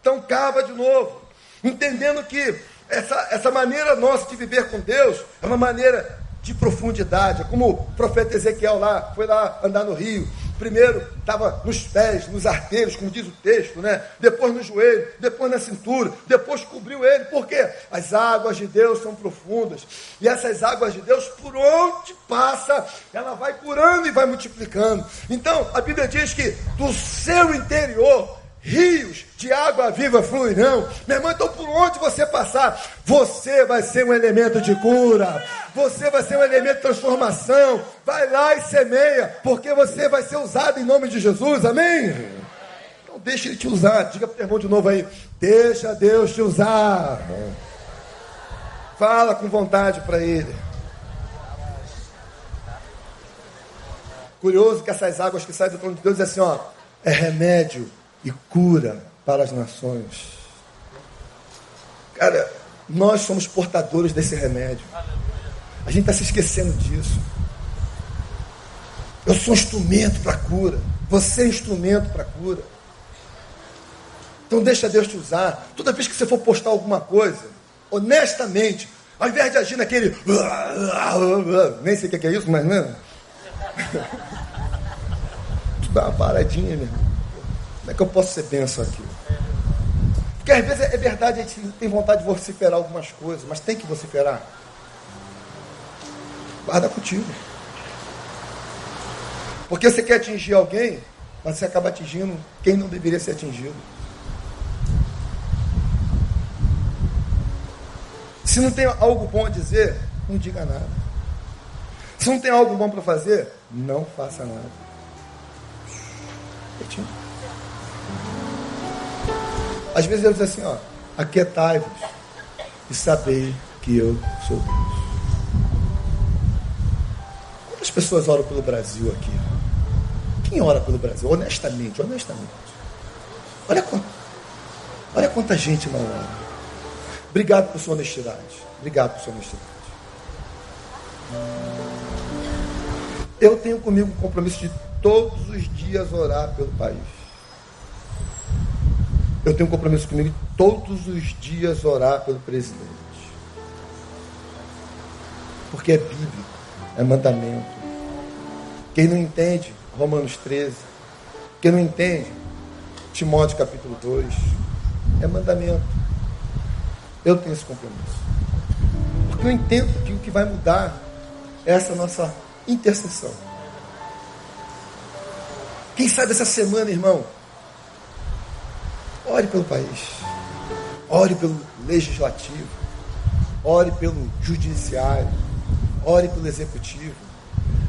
Então cava de novo, entendendo que essa, essa maneira nossa de viver com Deus é uma maneira de profundidade. É como o profeta Ezequiel lá, foi lá andar no rio. Primeiro estava nos pés, nos arteiros, como diz o texto, né? Depois no joelho, depois na cintura, depois cobriu ele. Por quê? As águas de Deus são profundas. E essas águas de Deus, por onde passa, ela vai curando e vai multiplicando. Então, a Bíblia diz que do seu interior rios de água viva fluirão. Meu irmão, então por onde você passar, você vai ser um elemento de cura, você vai ser um elemento de transformação. Vai lá e semeia, porque você vai ser usado em nome de Jesus, amém? Então deixa ele te usar, diga para o irmão de novo aí, deixa Deus te usar. Fala com vontade para ele. Curioso que essas águas que saem do trono de Deus é assim, ó, é remédio e cura para as nações. Cara, nós somos portadores desse remédio. A gente está se esquecendo disso. Eu sou instrumento para cura. Você é instrumento para cura. Então deixa Deus te usar. Toda vez que você for postar alguma coisa, honestamente, ao invés de agir naquele. Nem sei o que é isso, mas não. tu dá uma paradinha, meu irmão. Como é que eu posso ser benção aqui? Porque às vezes é verdade, a gente tem vontade de vociferar algumas coisas, mas tem que vociferar. Guarda contigo. Porque você quer atingir alguém, mas você acaba atingindo quem não deveria ser atingido. Se não tem algo bom a dizer, não diga nada. Se não tem algo bom para fazer, não faça nada. Quietinho. Às vezes Deus diz assim, ó, aquietai-vos e sabei que eu sou Deus. Quantas pessoas oram pelo Brasil aqui? Quem ora pelo Brasil? Honestamente, honestamente. Olha quanta, olha quanta gente não ora. Obrigado por sua honestidade. Obrigado por sua honestidade. Eu tenho comigo o compromisso de todos os dias orar pelo país. Eu tenho um compromisso comigo todos os dias orar pelo presidente. Porque é bíblico, é mandamento. Quem não entende, Romanos 13. Quem não entende, Timóteo capítulo 2. É mandamento. Eu tenho esse compromisso. Porque eu entendo que o que vai mudar é essa nossa intercessão. Quem sabe essa semana, irmão, Ore pelo país. Ore pelo legislativo. Ore pelo judiciário. Ore pelo executivo.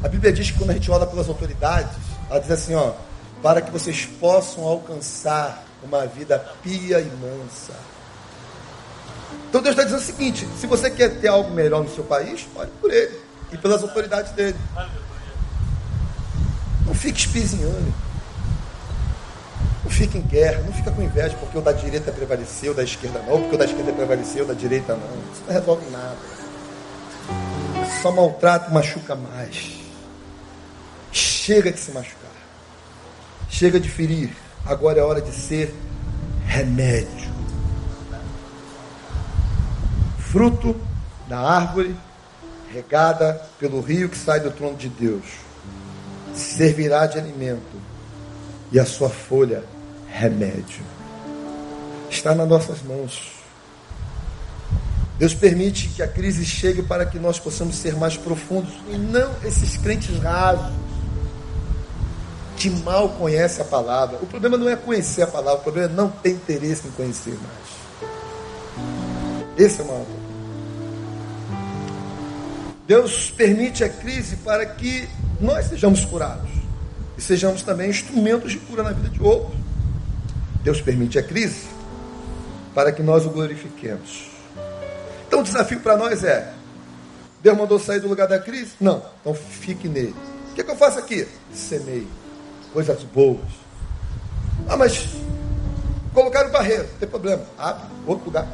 A Bíblia diz que quando a gente ora pelas autoridades, ela diz assim, ó, para que vocês possam alcançar uma vida pia e mansa. Então Deus está dizendo o seguinte: se você quer ter algo melhor no seu país, ore por ele e pelas autoridades dele. Não fique espizinhando. Não fica em guerra, não fica com inveja porque o da direita prevaleceu, da esquerda não, porque o da esquerda prevaleceu, da direita não. Isso não resolve nada. Só maltrata machuca mais. Chega de se machucar. Chega de ferir. Agora é hora de ser remédio. Fruto da árvore regada pelo rio que sai do trono de Deus. Servirá de alimento e a sua folha remédio. Está nas nossas mãos. Deus permite que a crise chegue para que nós possamos ser mais profundos e não esses crentes rasos que mal conhecem a palavra. O problema não é conhecer a palavra, o problema é não ter interesse em conhecer mais. Esse é o maior. Deus permite a crise para que nós sejamos curados e sejamos também instrumentos de cura na vida de outros. Deus permite a crise para que nós o glorifiquemos. Então o desafio para nós é: Deus mandou sair do lugar da crise? Não. Então fique nele. O que, é que eu faço aqui? Semeie coisas boas. Ah, mas colocaram barreira, não tem problema. Abre outro lugar.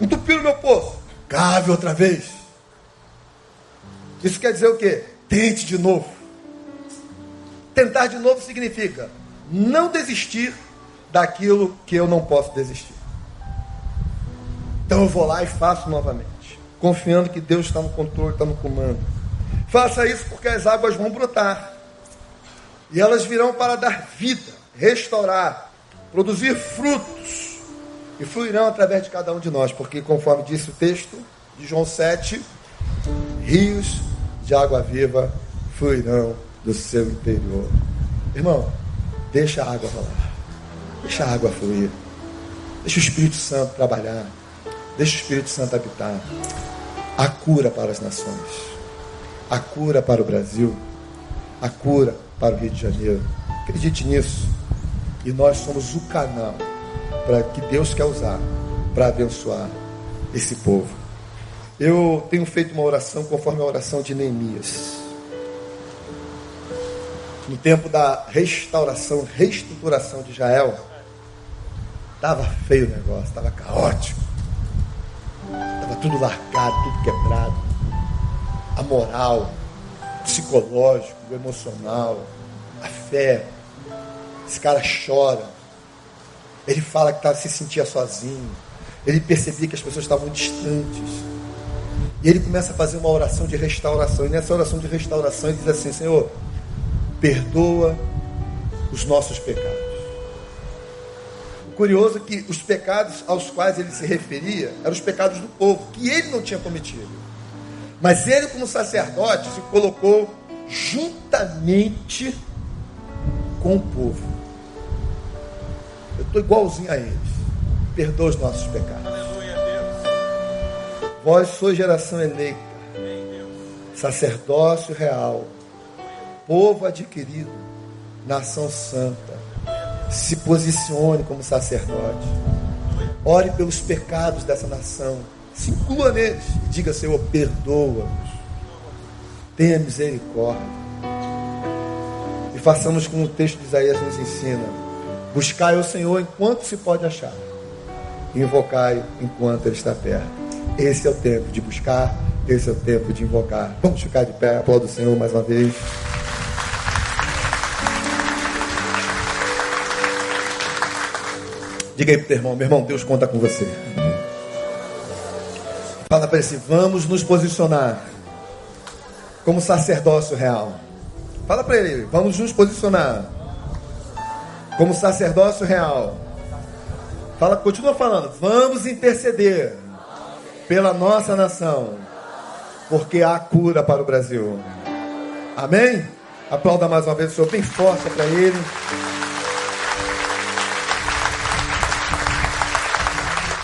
Entupiram meu poço. Cave outra vez. Isso quer dizer o quê? Tente de novo. Tentar de novo significa não desistir daquilo que eu não posso desistir. Então eu vou lá e faço novamente, confiando que Deus está no controle, está no comando. Faça isso porque as águas vão brotar. E elas virão para dar vida, restaurar, produzir frutos. E fluirão através de cada um de nós, porque conforme disse o texto de João 7, rios de água viva fluirão do seu interior. Irmão, deixa a água rolar. Deixa a água fluir. Deixa o Espírito Santo trabalhar. Deixa o Espírito Santo habitar. A cura para as nações. A cura para o Brasil. A cura para o Rio de Janeiro. Acredite nisso. E nós somos o canal para que Deus quer usar para abençoar esse povo. Eu tenho feito uma oração conforme a oração de Neemias. No tempo da restauração, reestruturação de Israel, estava feio o negócio, estava caótico. Estava tudo largado, tudo quebrado. A moral, psicológico, emocional, a fé. Esse cara chora. Ele fala que tá, se sentia sozinho. Ele percebia que as pessoas estavam distantes. E ele começa a fazer uma oração de restauração. E nessa oração de restauração ele diz assim: Senhor, perdoa os nossos pecados. O curioso é que os pecados aos quais ele se referia eram os pecados do povo, que ele não tinha cometido. Mas ele, como sacerdote, se colocou juntamente com o povo. Eu estou igualzinho a eles. Perdoa os nossos pecados. Vós sois geração eleita, sacerdócio real, povo adquirido, nação santa. Se posicione como sacerdote. Ore pelos pecados dessa nação se inclua neles e diga, Senhor, perdoa-nos. Tenha misericórdia. E façamos como o texto de Isaías nos ensina. Buscai o Senhor enquanto se pode achar. E invocai enquanto Ele está perto. Esse é o tempo de buscar, esse é o tempo de invocar. Vamos ficar de pé, aplauda o Senhor mais uma vez. Diga aí pro teu irmão, meu irmão, Deus conta com você. Fala para ele assim: vamos nos posicionar como sacerdócio real. Fala para ele: vamos nos posicionar como sacerdócio real. Fala, continua falando: vamos interceder pela nossa nação, porque há cura para o Brasil. Amém? Aplauda mais uma vez o Senhor, bem forte para ele.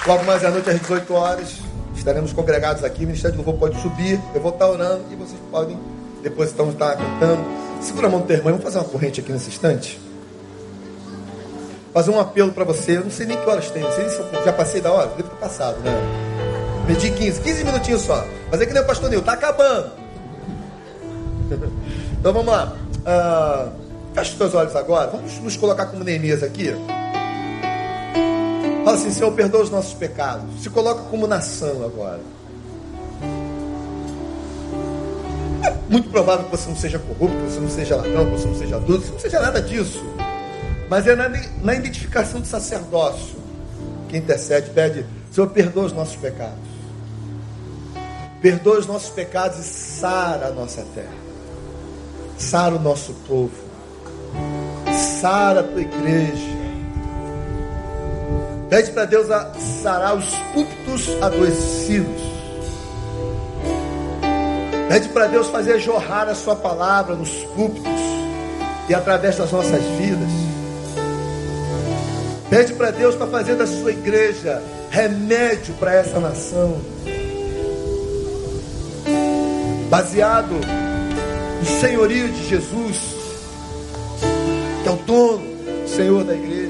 Logo mais à noite, às 18 horas, Estaremos congregados aqui, o Ministério do Louvor pode subir, eu vou estar orando e vocês podem depois então estar cantando. Segura a mão do teu irmão, vamos fazer uma corrente aqui nesse instante. Fazer um apelo para você, eu não sei nem que horas tem, não sei se eu já passei da hora, devo ter passado, né? Medi 15, 15 minutinhos só. Fazer que nem o pastor Nil, tá acabando. então vamos lá. Uh, fecha os teus olhos agora, vamos nos colocar como Neemias aqui. Fala assim, Senhor, perdoa os nossos pecados. Se coloca como nação agora. É muito provável que você não seja corrupto, que você não seja ladrão, que você não seja adulto, que você não seja nada disso. Mas é na, na identificação do sacerdócio que intercede, pede, Senhor, perdoa os nossos pecados. Perdoa os nossos pecados e sara a nossa terra. Sara o nosso povo. Sara a tua igreja Pede para Deus sarar os púlpitos adoecidos. Pede para Deus fazer jorrar a sua palavra nos púlpitos e através das nossas vidas. Pede para Deus para fazer da sua igreja remédio para essa nação. Baseado no senhorio de Jesus, que é o dono, Senhor da igreja.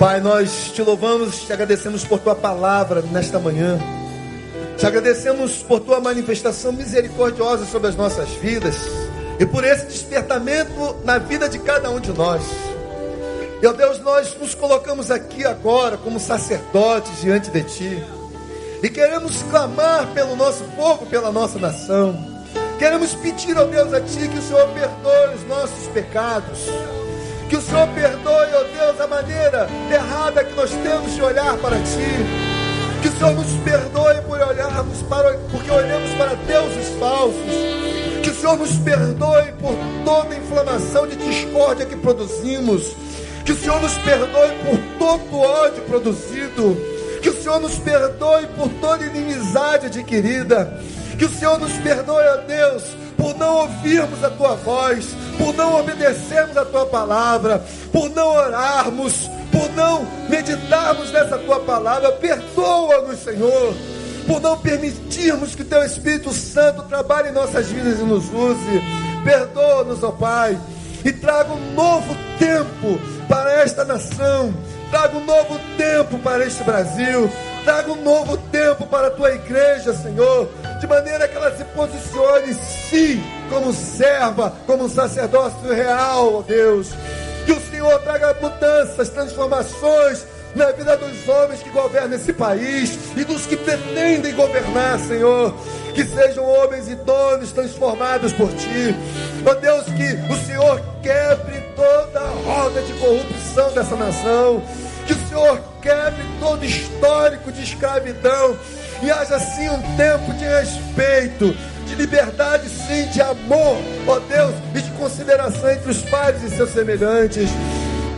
Pai, nós te louvamos, te agradecemos por tua palavra nesta manhã. Te agradecemos por tua manifestação misericordiosa sobre as nossas vidas e por esse despertamento na vida de cada um de nós. Meu Deus, nós nos colocamos aqui agora como sacerdotes diante de Ti e queremos clamar pelo nosso povo, pela nossa nação. Queremos pedir, ó Deus, a Ti que o Senhor perdoe os nossos pecados. Que o Senhor perdoe, ó Deus, a maneira errada que nós temos de olhar para Ti. Que o Senhor nos perdoe por olharmos para, porque olhamos para deuses falsos. Que o Senhor nos perdoe por toda inflamação de discórdia que produzimos que o Senhor nos perdoe por todo ódio produzido. Que o Senhor nos perdoe por toda inimizade adquirida. Que o Senhor nos perdoe, ó Deus, por não ouvirmos a tua voz, por não obedecermos a tua palavra, por não orarmos, por não meditarmos nessa tua palavra. Perdoa-nos, Senhor, por não permitirmos que teu Espírito Santo trabalhe em nossas vidas e nos use. Perdoa-nos, ó Pai, e traga um novo tempo para esta nação. Traga um novo tempo para este Brasil. Traga um novo tempo para a tua igreja, Senhor. De maneira que ela se posicione, sim, como serva, como sacerdócio real, ó Deus. Que o Senhor traga mudanças, transformações na vida dos homens que governam esse país e dos que pretendem governar, Senhor. Que sejam homens idôneos transformados por Ti. Ó Deus, que o Senhor quebre toda a roda de corrupção dessa nação. Que o Senhor quebre todo histórico de escravidão. E haja assim um tempo de respeito, de liberdade, sim, de amor, ó Deus, e de consideração entre os pais e seus semelhantes.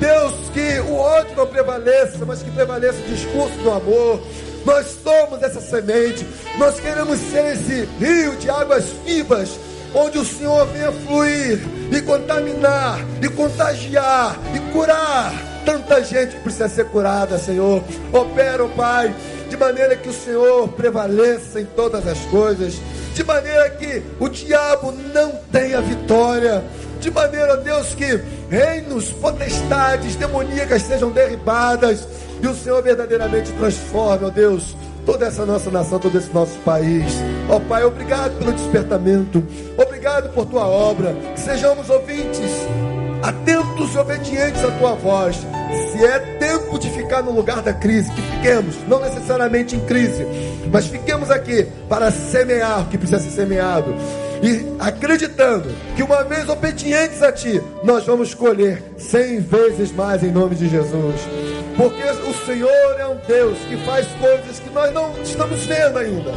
Deus, que o ódio não prevaleça, mas que prevaleça o discurso do amor. Nós somos essa semente, nós queremos ser esse rio de águas vivas, onde o Senhor venha fluir e contaminar, e contagiar, e curar tanta gente que precisa ser curada, Senhor. Opera, oh Pai, de maneira que o Senhor prevaleça em todas as coisas, de maneira que o diabo não tenha vitória de maneira, Deus, que reinos, potestades demoníacas sejam derribadas e o Senhor verdadeiramente transforme, ó Deus, toda essa nossa nação, todo esse nosso país. Ó Pai, obrigado pelo despertamento, obrigado por tua obra, que sejamos ouvintes, atentos e obedientes à tua voz. Se é tempo de ficar no lugar da crise, que fiquemos, não necessariamente em crise, mas fiquemos aqui para semear o que precisa ser semeado e acreditando que uma vez obedientes a Ti, nós vamos colher cem vezes mais em nome de Jesus. Porque o Senhor é um Deus que faz coisas que nós não estamos vendo ainda,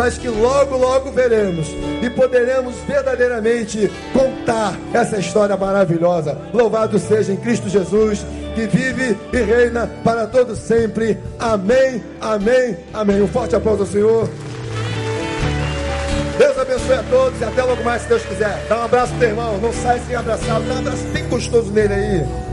mas que logo, logo veremos e poderemos verdadeiramente contar essa história maravilhosa. Louvado seja em Cristo Jesus, que vive e reina para todos sempre. Amém, amém, amém. Um forte aplauso ao Senhor. Deus abençoe a todos e até logo mais, se Deus quiser. Dá um abraço pro teu irmão. Não sai sem abraçar. Dá um abraço bem gostoso nele aí.